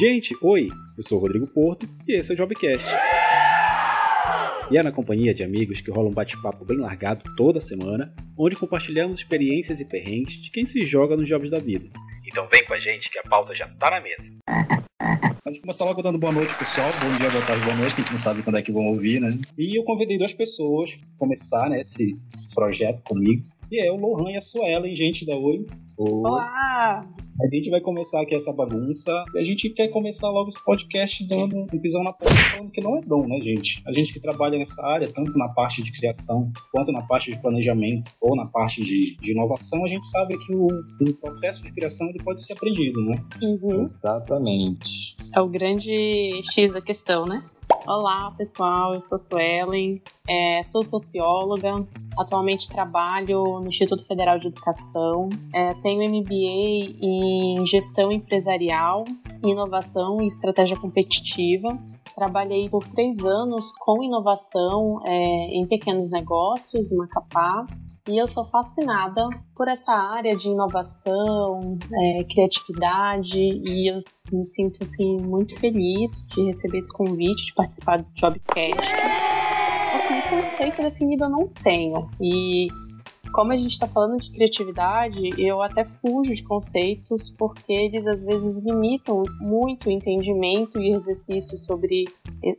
Gente, oi! Eu sou o Rodrigo Porto e esse é o Jobcast. E é na companhia de amigos que rola um bate-papo bem largado toda semana, onde compartilhamos experiências e perrengues de quem se joga nos jobs da vida. Então vem com a gente que a pauta já tá na mesa. Vamos começar logo dando boa noite, pessoal. Bom dia, boa tarde, boa noite, que a gente não sabe quando é que vão ouvir, né? E eu convidei duas pessoas para começar né, esse, esse projeto comigo. E é o Lohan e a Suelen, gente da Oi. Olá! A gente vai começar aqui essa bagunça e a gente quer começar logo esse podcast dando um pisão na porta falando que não é dom, né, gente? A gente que trabalha nessa área, tanto na parte de criação quanto na parte de planejamento ou na parte de, de inovação, a gente sabe que o, o, processo de criação ele pode ser aprendido, né? Uhum. Exatamente. É o grande X da questão, né? Olá, pessoal. Eu sou Suelen, é, sou socióloga. Atualmente trabalho no Instituto Federal de Educação. É, tenho MBA em Gestão Empresarial, Inovação e Estratégia Competitiva. Trabalhei por três anos com inovação é, em pequenos negócios, Macapá, e eu sou fascinada por essa área de inovação, é, criatividade, e eu me sinto assim muito feliz de receber esse convite, de participar do Jobcast. Assim, um conceito definido eu não tenho, e como a gente está falando de criatividade, eu até fujo de conceitos porque eles às vezes limitam muito o entendimento e exercício sobre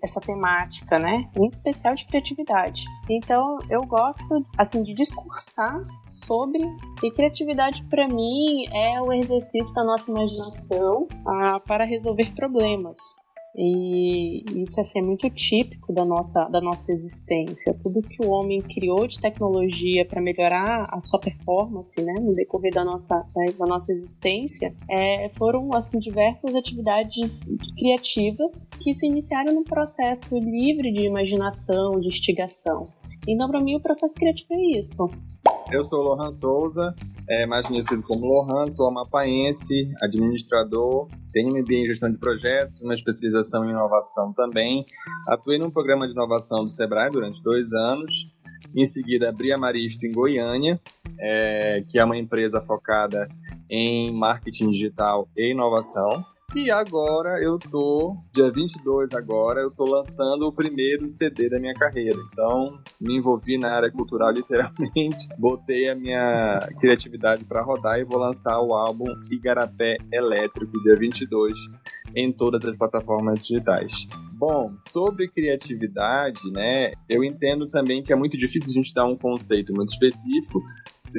essa temática, né? Em especial de criatividade. Então, eu gosto assim de discursar sobre e criatividade para mim é o exercício da nossa imaginação ah, para resolver problemas. E isso assim, é muito típico da nossa, da nossa existência. Tudo que o homem criou de tecnologia para melhorar a sua performance né, no decorrer da nossa, da nossa existência é, foram assim, diversas atividades criativas que se iniciaram num processo livre de imaginação, de instigação. Então, para mim, o processo criativo é isso. Eu sou Lohan Souza, é, mais conhecido como Lohan, sou amapaense, administrador, tenho MBA em gestão de projetos, uma especialização em inovação também. Atuei num programa de inovação do Sebrae durante dois anos. Em seguida, abri a Maristo em Goiânia, é, que é uma empresa focada em marketing digital e inovação. E agora eu tô, dia 22 agora, eu tô lançando o primeiro CD da minha carreira. Então, me envolvi na área cultural literalmente, botei a minha criatividade para rodar e vou lançar o álbum Igarapé Elétrico dia 22 em todas as plataformas digitais. Bom, sobre criatividade, né, eu entendo também que é muito difícil a gente dar um conceito muito específico,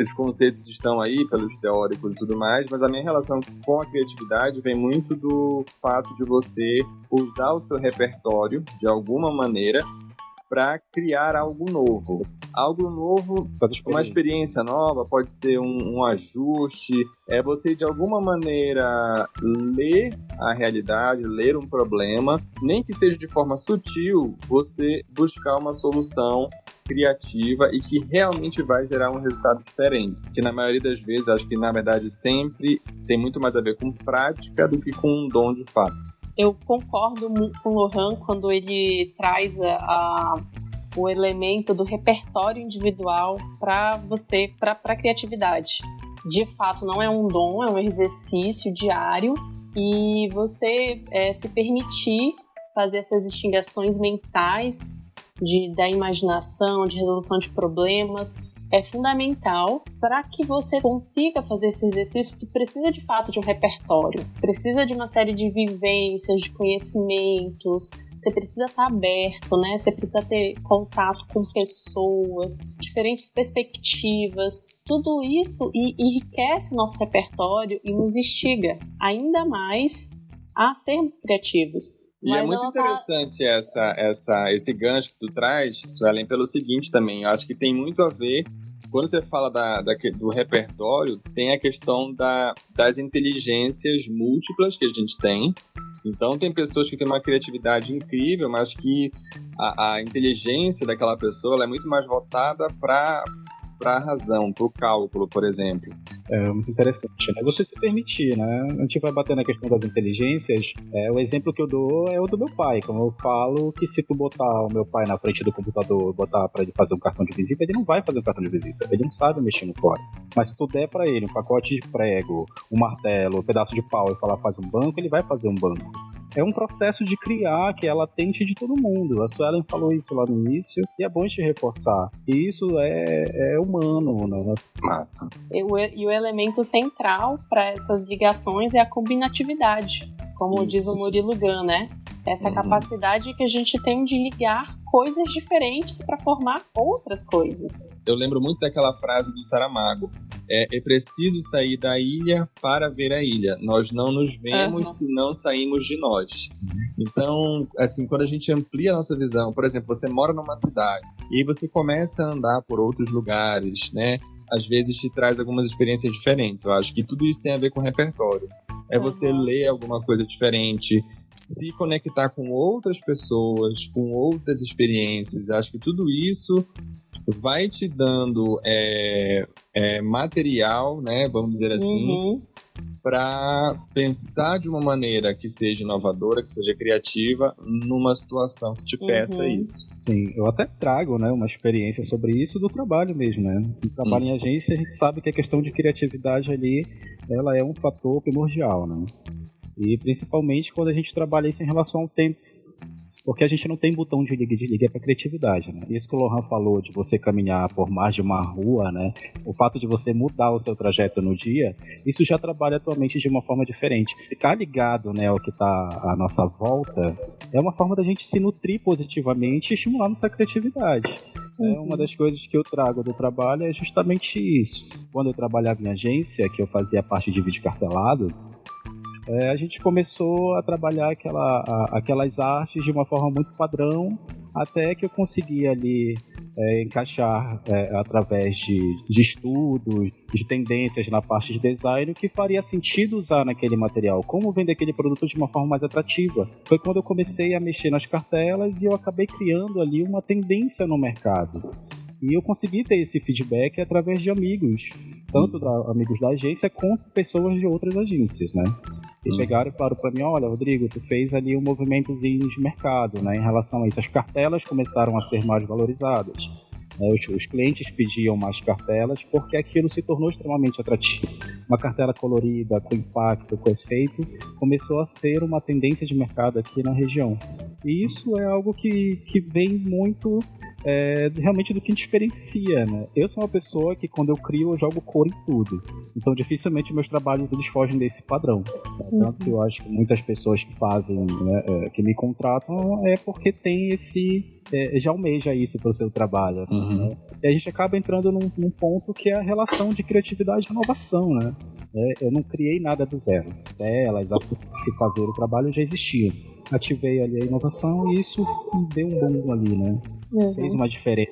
os conceitos estão aí pelos teóricos e tudo mais, mas a minha relação com a criatividade vem muito do fato de você usar o seu repertório de alguma maneira para criar algo novo. Algo novo, uma experiência nova, pode ser um, um, ajuste, é você de alguma maneira ler a realidade, ler um problema, nem que seja de forma sutil, você buscar uma solução criativa e que realmente vai gerar um resultado diferente. Que na maioria das vezes, acho que na verdade sempre tem muito mais a ver com prática do que com um dom de fato. Eu concordo com o Lohan quando ele traz a, a o elemento do repertório individual para você, para a criatividade. De fato, não é um dom, é um exercício diário e você é, se permitir fazer essas investigações mentais de, da imaginação, de resolução de problemas, é fundamental para que você consiga fazer esse exercício. Tu precisa de fato de um repertório, precisa de uma série de vivências, de conhecimentos. Você precisa estar aberto, né? Você precisa ter contato com pessoas, diferentes perspectivas. Tudo isso enriquece o nosso repertório e nos instiga ainda mais a sermos criativos. E é Mas é muito interessante tá... essa, essa, esse gancho que tu traz, Suelen, pelo seguinte também. Eu acho que tem muito a ver quando você fala da, da, do repertório, tem a questão da, das inteligências múltiplas que a gente tem. Então, tem pessoas que têm uma criatividade incrível, mas que a, a inteligência daquela pessoa é muito mais voltada para para a razão, para o cálculo, por exemplo. É muito interessante. Né? Você se permitir, né? A gente vai bater na questão das inteligências. É, o exemplo que eu dou é o do meu pai. Como eu falo que se tu botar o meu pai na frente do computador, botar para ele fazer um cartão de visita, ele não vai fazer um cartão de visita. Ele não sabe mexer no código. Mas se tu der para ele um pacote de prego, um martelo, um pedaço de pau e falar faz um banco, ele vai fazer um banco. É um processo de criar que é latente de todo mundo. A Suelen falou isso lá no início e é bom te reforçar. E isso é, é humano, né? Massa. E o, e o elemento central para essas ligações é a combinatividade, como Isso. diz o Murilo Gun, né? Essa Uhum. capacidade que a gente tem de ligar coisas diferentes para formar outras coisas. Eu lembro muito daquela frase do Saramago. É, é preciso sair da ilha para ver a ilha. Nós não nos vemos Aham. se não saímos de nós. Então, assim, quando a gente amplia a nossa visão, por exemplo, você mora numa cidade e aí você começa a andar por outros lugares, né? Às vezes te traz algumas experiências diferentes. Eu acho que tudo isso tem a ver com repertório. É você Uhum. ler alguma coisa diferente, se conectar com outras pessoas, com outras experiências. Acho que tudo isso vai te dando é, é, material, né? Vamos dizer assim, Uhum. para pensar de uma maneira que seja inovadora, que seja criativa, numa situação que te peça Uhum. isso. Sim, eu até trago né, uma experiência sobre isso do trabalho mesmo, né? No trabalho em agência, a gente sabe que a questão de criatividade ali, ela é um fator primordial, né? E principalmente quando a gente trabalha isso em relação ao tempo. Porque a gente não tem botão de liga e desliga para criatividade, né? Isso que o Lohan falou de você caminhar por mais de uma rua, né? O fato de você mudar o seu trajeto no dia, isso já trabalha atualmente de uma forma diferente. Ficar ligado, né, ao que está à nossa volta, é uma forma da gente se nutrir positivamente e estimular nossa criatividade. É Uhum. uma das coisas que eu trago do trabalho é justamente isso. Quando eu trabalhava em agência, que eu fazia parte de vídeo cartelado, é, a gente começou a trabalhar aquela, a- aquelas artes de uma forma muito padrão, até que eu consegui ali é, encaixar é, através de, de estudos, de tendências na parte de design, o que faria sentido usar naquele material, como vender aquele produto de uma forma mais atrativa. Foi quando eu comecei a mexer nas cartelas e eu acabei criando ali uma tendência no mercado. E eu consegui ter esse feedback através de amigos, tanto da, amigos da agência quanto pessoas de outras agências, né? E pegaram e falaram para mim, olha, Rodrigo, tu fez ali um movimentozinho de mercado, né? Em relação a isso, as cartelas começaram a ser mais valorizadas. né? Os, os clientes pediam mais cartelas porque aquilo se tornou extremamente atrativo. Uma cartela colorida, com impacto, com efeito, começou a ser uma tendência de mercado aqui na região. E isso é algo que, que vem muito é, realmente do que diferencia, né? Eu sou uma pessoa que quando eu crio eu jogo cor em tudo. Então dificilmente meus trabalhos eles fogem desse padrão. né? Tanto que eu acho que muitas pessoas que fazem, né, é, que me contratam é porque tem esse é, já almeja isso para o seu trabalho. né? E a gente acaba entrando num, num ponto que é a relação de criatividade e inovação, né? É, eu não criei nada do zero. Elas, a se fazer o trabalho já existiam. Ativei ali a inovação e isso deu um boom ali, né? fez Uhum. uma diferença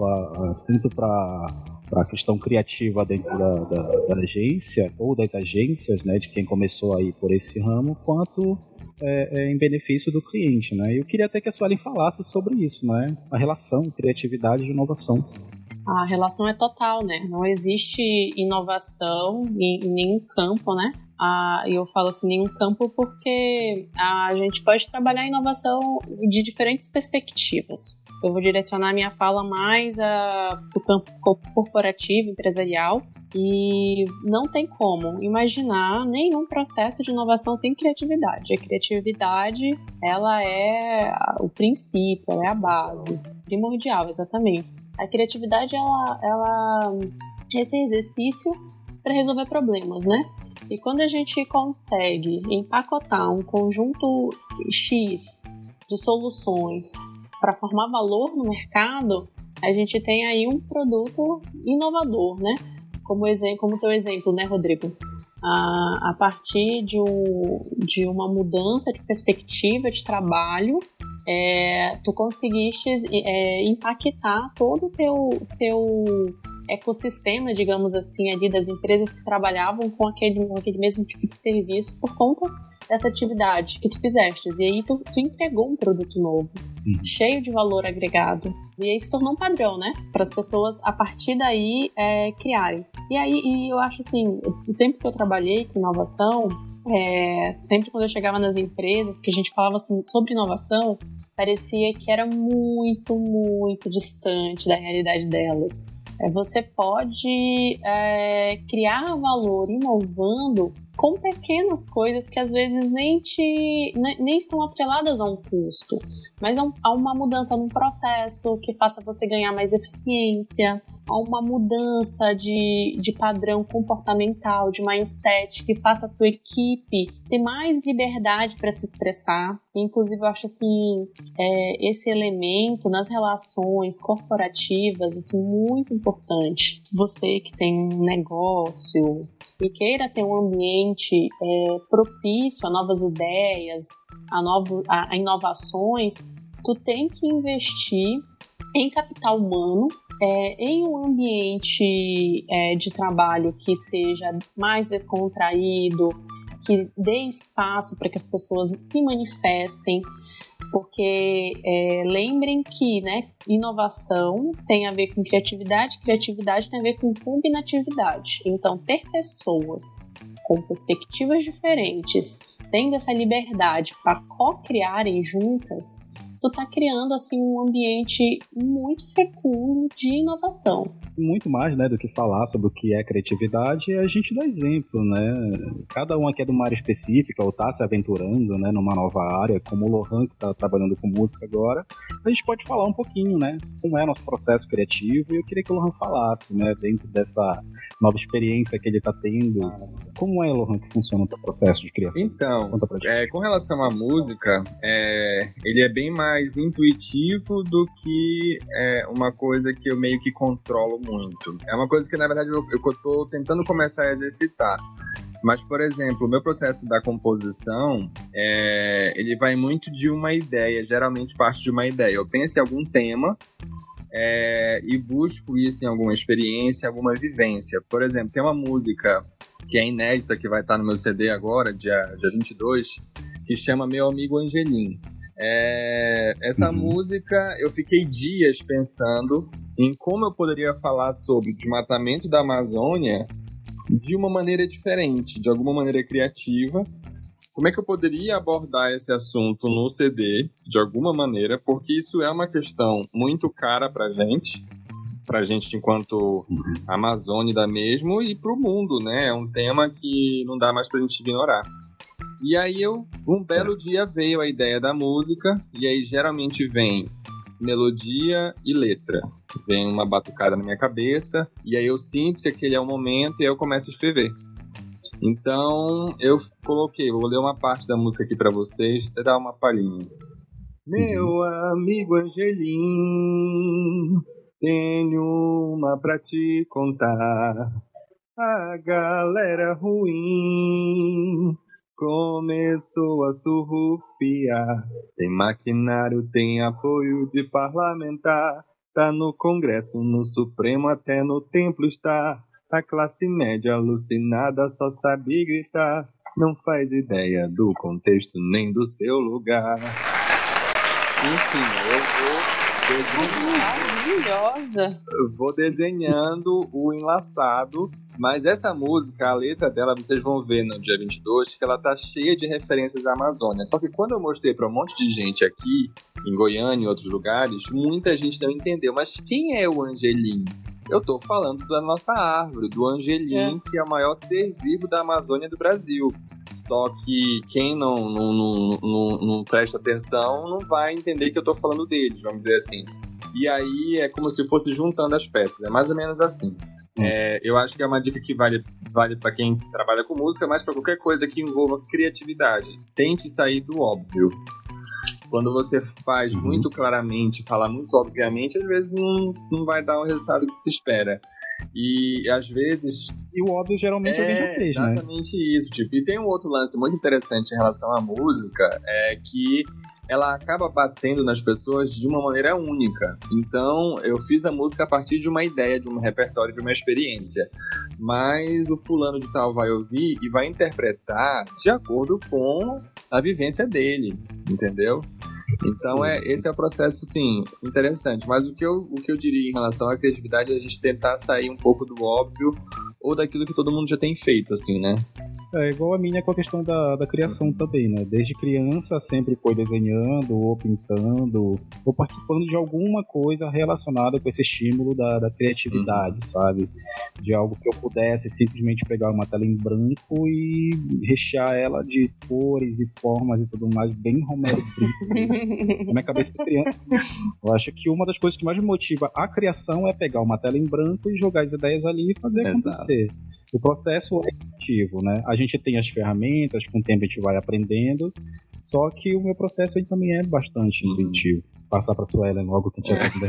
ah, tanto para a questão criativa dentro da, da- da agência ou das agências, né, de quem começou aí por esse ramo, quanto é, é, em benefício do cliente, né? Eu queria até que a Suelen falasse sobre isso, né? A relação criatividade e inovação. A relação é total, né? Não existe inovação em, em nenhum campo, né? E eu falo assim, nenhum campo porque a gente pode trabalhar a inovação de diferentes perspectivas. Eu vou direcionar minha fala mais para o campo co- corporativo, empresarial, e não tem como imaginar nenhum processo de inovação sem criatividade. A criatividade, ela é o princípio, ela é a base, primordial, exatamente. A criatividade, ela, ela é esse exercício para resolver problemas, né? E quando a gente consegue empacotar um conjunto X de soluções para formar valor no mercado, a gente tem aí um produto inovador, né? Como exemplo, como teu exemplo, né, Rodrigo? A, a partir de, um, de uma mudança de perspectiva de trabalho, é, tu conseguiste é, impactar todo o teu, teu ecossistema, digamos assim, ali das empresas que trabalhavam com aquele, aquele mesmo tipo de serviço por conta dessa atividade que tu fizeste. E aí tu, tu entregou um produto novo, Uhum. cheio de valor agregado. E aí se tornou um padrão, né? Para as pessoas, a partir daí, é, criarem. E aí, e eu acho assim, o tempo que eu trabalhei com inovação, é, sempre quando eu chegava nas empresas que a gente falava assim, sobre inovação, parecia que era muito, muito distante da realidade delas. É, você pode é, criar valor inovando com pequenas coisas que às vezes nem, te, nem estão atreladas a um custo, mas a uma mudança num processo que faça você ganhar mais eficiência, a uma mudança de, de padrão comportamental, de mindset, que faça a tua equipe ter mais liberdade para se expressar. Inclusive, eu acho assim, é, esse elemento nas relações corporativas assim, muito importante. Você que tem um negócio, e queira ter um ambiente é, propício a novas ideias, a, novo, a, a inovações, tu tem que investir em capital humano, é, em um ambiente é, de trabalho que seja mais descontraído, que dê espaço para que as pessoas se manifestem, porque é, lembrem que né, inovação tem a ver com criatividade, criatividade tem a ver com combinatividade. Então, ter pessoas com perspectivas diferentes, tendo essa liberdade para co-criarem juntas, tu tá criando assim um ambiente muito fecundo de inovação. Muito mais, né, do que falar sobre o que é criatividade, a gente dá exemplo, né? Cada um aqui é de uma área específica ou tá se aventurando, né, numa nova área, como o Lohan que tá trabalhando com música agora. A gente pode falar um pouquinho, né, como é nosso processo criativo e eu queria que o Lohan falasse, né, dentro dessa nova experiência que ele tá tendo. Nossa. Como é, Lohan, que funciona o teu processo de criação? Então, é, com relação à música, é, ele é bem mais mais intuitivo do que é, uma coisa que eu meio que controlo muito. É uma coisa que, na verdade, eu, eu tô tentando começar a exercitar. Mas, por exemplo, o meu processo da composição, é, ele vai muito de uma ideia, geralmente parte de uma ideia. Eu penso em algum tema é, e busco isso em alguma experiência, alguma vivência. Por exemplo, tem uma música que é inédita, que vai estar no meu CD agora, dia, dia 22, que chama Meu Amigo Angelim. É, essa uhum. música eu fiquei dias pensando em como eu poderia falar sobre o desmatamento da Amazônia de uma maneira diferente, de alguma maneira criativa. Como é que eu poderia abordar esse assunto no CD de alguma maneira, porque isso é uma questão muito cara pra gente, pra gente enquanto uhum. Amazônia da mesmo e pro mundo, né? É um tema que não dá mais pra gente ignorar. E aí eu, um belo dia veio a ideia da música, e aí geralmente vem melodia e letra. Vem uma batucada na minha cabeça, e aí eu sinto que aquele é o momento e aí eu começo a escrever. Então eu coloquei, vou ler uma parte da música aqui para vocês, até dar uma palhinha. Meu amigo Angelim, tenho uma pra te contar. A galera ruim começou a surrupiar. Tem maquinário, tem apoio de parlamentar. Tá no Congresso, no Supremo, até no templo está. A classe média alucinada só sabe gritar. Não faz ideia do contexto nem do seu lugar. Enfim, eu vou desenhando. Maravilhosa! Vou desenhando o enlaçado mas essa música, a letra dela, vocês vão ver no dia 22 que ela tá cheia de referências à Amazônia. Só que quando eu mostrei para um monte de gente aqui, em Goiânia e outros lugares, muita gente não entendeu. Mas quem é o Angelim? Eu tô falando da nossa árvore, do Angelim, é. que é o maior ser vivo da Amazônia do Brasil. Só que quem não, não, não, não, não presta atenção não vai entender que eu tô falando dele, vamos dizer assim. E aí é como se fosse juntando as peças, é mais ou menos assim. Hum. É, eu acho que é uma dica que vale, vale para quem trabalha com música, mas para qualquer coisa que envolva criatividade. Tente sair do óbvio. Quando você faz uhum. muito claramente, fala muito obviamente, às vezes não, não vai dar o resultado que se espera. E às vezes. E o óbvio geralmente é, alguém já fez, né? Exatamente isso. Tipo, e tem um outro lance muito interessante em relação à música, é que ela acaba batendo nas pessoas de uma maneira única. Então, eu fiz a música a partir de uma ideia, de um repertório, de uma experiência. Mas o fulano de tal vai ouvir e vai interpretar de acordo com a vivência dele, entendeu? Então, é, esse é o processo, assim, interessante. Mas o que, eu, o que eu diria em relação à criatividade é a gente tentar sair um pouco do óbvio ou daquilo que todo mundo já tem feito, assim, né? É igual a minha com a questão da, da criação também, né? Desde criança sempre foi desenhando, ou pintando, ou participando de alguma coisa relacionada com esse estímulo da, da criatividade, uhum. sabe? De algo que eu pudesse simplesmente pegar uma tela em branco e rechear ela de cores e formas e tudo mais, bem Romero Brito. Na minha cabeça de criança. Eu acho que uma das coisas que mais me motiva a criação é pegar uma tela em branco e jogar as ideias ali e fazer Exato. acontecer. O processo é ativo, né? A gente tem as ferramentas, com o tempo a gente vai aprendendo, só que o meu processo também é bastante uhum. intuitivo. Passar para a Suelen logo que a gente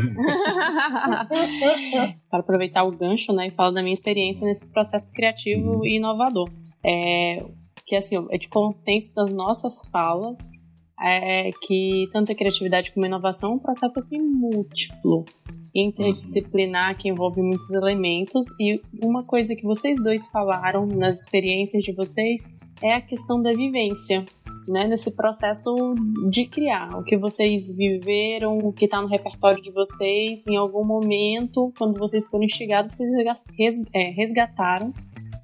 Para aproveitar o gancho, né, e falar da minha experiência nesse processo criativo uhum. e inovador. É, que assim, é de consenso das nossas falas é que tanto a criatividade como a inovação é um processo assim múltiplo interdisciplinar que envolve muitos elementos. E uma coisa que vocês dois falaram nas experiências de vocês é a questão da vivência, né, nesse processo de criar, o que vocês viveram, o que está no repertório de vocês, em algum momento, quando vocês foram instigados, vocês é, resgataram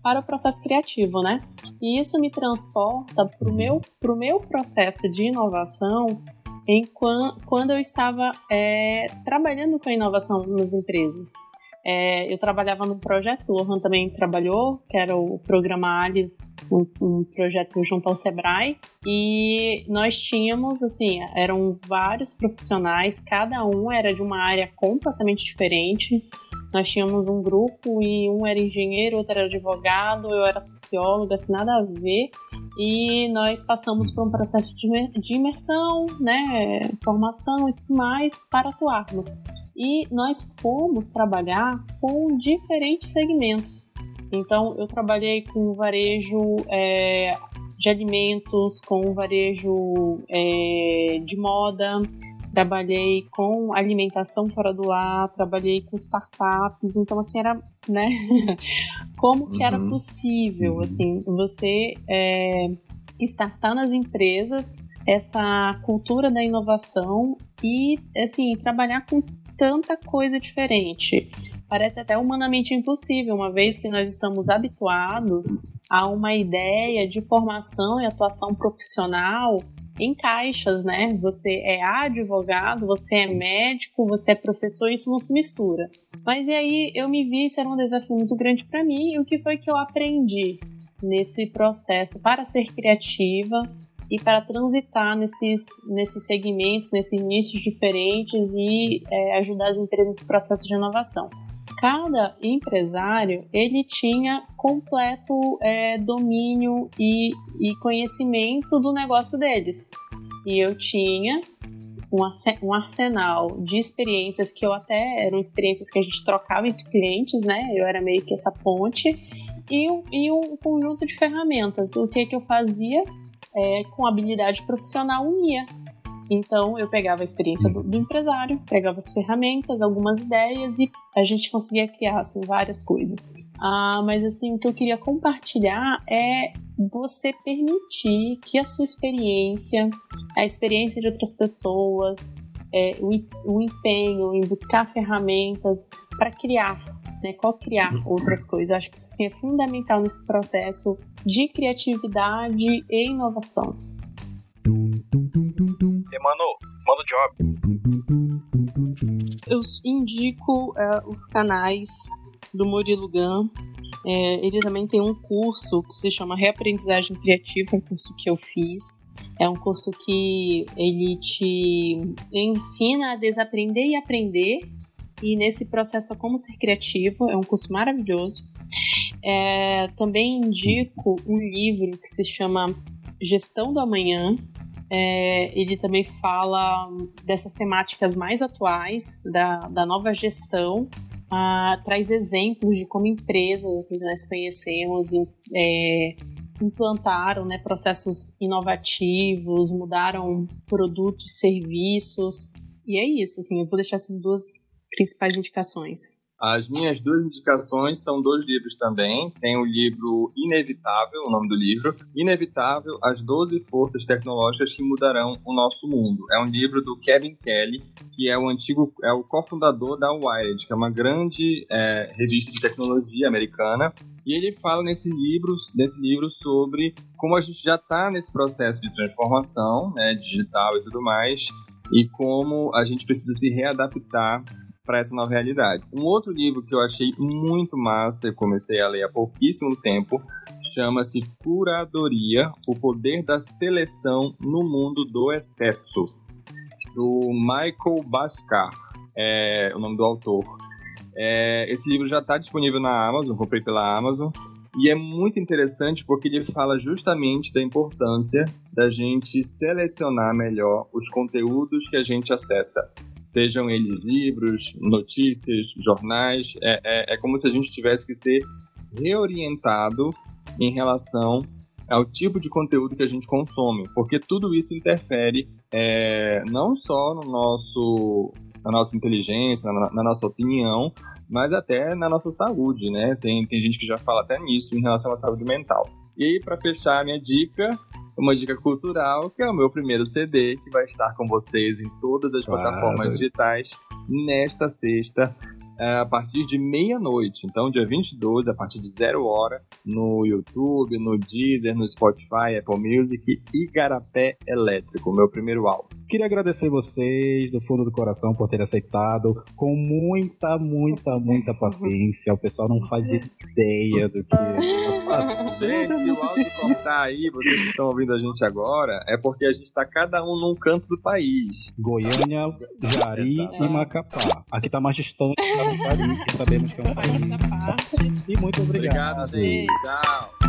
para o processo criativo, né? E isso me transporta para o meu, pro meu processo de inovação em quando eu estava é, trabalhando com a inovação nas empresas. É, eu trabalhava num projeto o Lohan também trabalhou, que era o Programa Ali, um, um, projeto junto ao Sebrae, e nós tínhamos, assim, eram vários profissionais, cada um era de uma área completamente diferente. Nós tínhamos um grupo e um era engenheiro, outro era advogado, eu era socióloga, assim, nada a ver. E nós passamos por um processo de imersão, né, formação e tudo mais para atuarmos. E nós fomos trabalhar com diferentes segmentos. Então, eu trabalhei com varejo é, de alimentos, com varejo é, de moda, trabalhei com alimentação fora do lar, trabalhei com startups, então assim era, né, como que era uhum. possível, uhum. assim, você é, startar nas empresas essa cultura da inovação e, assim, trabalhar com tanta coisa diferente. Parece até humanamente impossível, uma vez que nós estamos habituados a uma ideia de formação e atuação profissional em caixas, né? Você é advogado, você é médico, você é professor, isso não se mistura. Mas e aí eu me vi, isso era um desafio muito grande para mim, e o que foi que eu aprendi nesse processo para ser criativa e para transitar nesses, nesses segmentos, nesses nichos diferentes e é, ajudar as empresas nesse processo de inovação? cada empresário ele tinha completo é, domínio e, e conhecimento do negócio deles. E eu tinha um arsenal de experiências que eu até eram experiências que a gente trocava entre clientes, né? Eu era meio que essa ponte e, e um conjunto de ferramentas. O que que eu fazia é, com habilidade profissional unia. Então eu pegava a experiência do, do empresário, pegava as ferramentas, algumas ideias e a gente conseguia criar assim, várias coisas. Ah, mas assim, o que eu queria compartilhar é você permitir que a sua experiência, a experiência de outras pessoas, é, o, o empenho em buscar ferramentas para criar, né, co-criar uhum. outras coisas. Acho que isso assim, é fundamental nesse processo de criatividade e inovação. Emmanuel, manda o job eu indico uh, os canais do Murilo Gun. É, ele também tem um curso que se chama Reaprendizagem Criativa, um curso que eu fiz. É um curso que ele te ensina a desaprender e aprender, e nesse processo a como ser criativo. É um curso maravilhoso. É, também indico um livro que se chama Gestão do Amanhã, é, ele também fala dessas temáticas mais atuais da, da nova gestão, ah, traz exemplos de como empresas assim, que nós conhecemos é, implantaram né, processos inovativos, mudaram produtos, serviços, e é isso. Assim, eu vou deixar essas duas principais indicações. As minhas duas indicações são dois livros também. Tem o livro Inevitável, o nome do livro. Inevitável, as 12 forças tecnológicas que mudarão o nosso mundo. É um livro do Kevin Kelly, que é o antigo, é o cofundador da Wired, que é uma grande é, revista de tecnologia americana. E ele fala nesse livro, nesse livro sobre como a gente já está nesse processo de transformação né, digital e tudo mais, e como a gente precisa se readaptar para essa nova realidade. Um outro livro que eu achei muito massa, eu comecei a ler há pouquíssimo tempo, chama-se Curadoria: O Poder da Seleção no Mundo do Excesso, do Michael Bhaskar, é o nome do autor. É, esse livro já está disponível na Amazon, comprei pela Amazon. E é muito interessante porque ele fala justamente da importância da gente selecionar melhor os conteúdos que a gente acessa sejam eles livros, notícias, jornais. É, é, é como se a gente tivesse que ser reorientado em relação ao tipo de conteúdo que a gente consome, porque tudo isso interfere é, não só no nosso, na nossa inteligência, na, na, nossa opinião, mas até na nossa saúde, né? Tem, tem gente que já fala até nisso em relação à saúde mental. E para fechar a minha dica, uma dica cultural, que é o meu primeiro CD, que vai estar com vocês em todas as claro. plataformas digitais nesta sexta, é, a partir de meia-noite. Então, dia 22, a partir de zero hora, no YouTube, no Deezer, no Spotify, Apple Music e Igarapé Elétrico, meu primeiro álbum. Queria agradecer vocês do fundo do coração por terem aceitado com muita, muita, muita paciência. O pessoal não faz ideia do que Gente, se o áudio cortar aí, vocês que estão ouvindo a gente agora, é porque a gente está cada um num canto do país. Goiânia, Jari e Macapá. Aqui está mais distante da Jari, que sabemos que é um país. E muito obrigado. Obrigado, gente. Tchau.